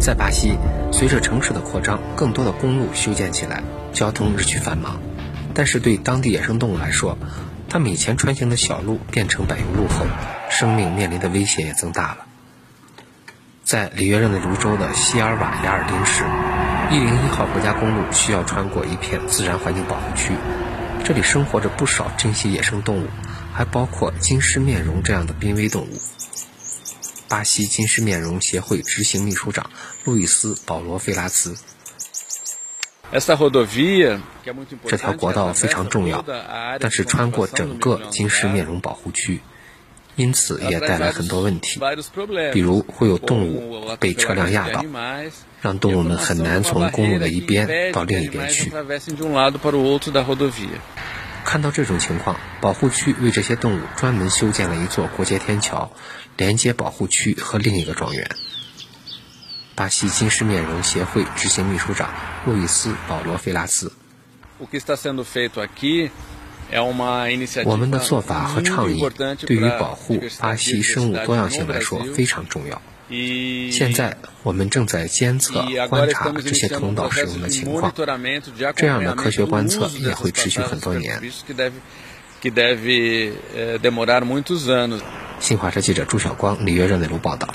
在巴西，随着城市的扩张，更多的公路修建起来，交通日趋繁忙。但是对当地野生动物来说，它们以前穿行的小路变成柏油路后，生命面临的危险也增大了。在里约热内卢州的西尔瓦雅尔丁市，一零一号国家公路需要穿过一片自然环境保护区，这里生活着不少珍稀野生动物，还包括金狮面容这样的濒危动物。巴西金狮面容协会执行秘书长路易斯·保罗·费拉兹。这条国道非常重要，但是穿过整个金狮面容保护区，因此也带来很多问题，比如会有动物被车辆压倒，让动物们很难从公路的一边到另一边去。看到这种情况，保护区为这些动物专门修建了一座过街天桥，连接保护区和另一个庄园。巴西金狮面容协会执行秘书长路易斯·保罗·菲拉斯。我们的做法和倡议对于保护巴西生物多样性来说非常重要。现在我们正在监测、观察这些通道使用的情况，这样的科学观测也会持续很多年。新华社记者朱晓光，李约热内卢报道。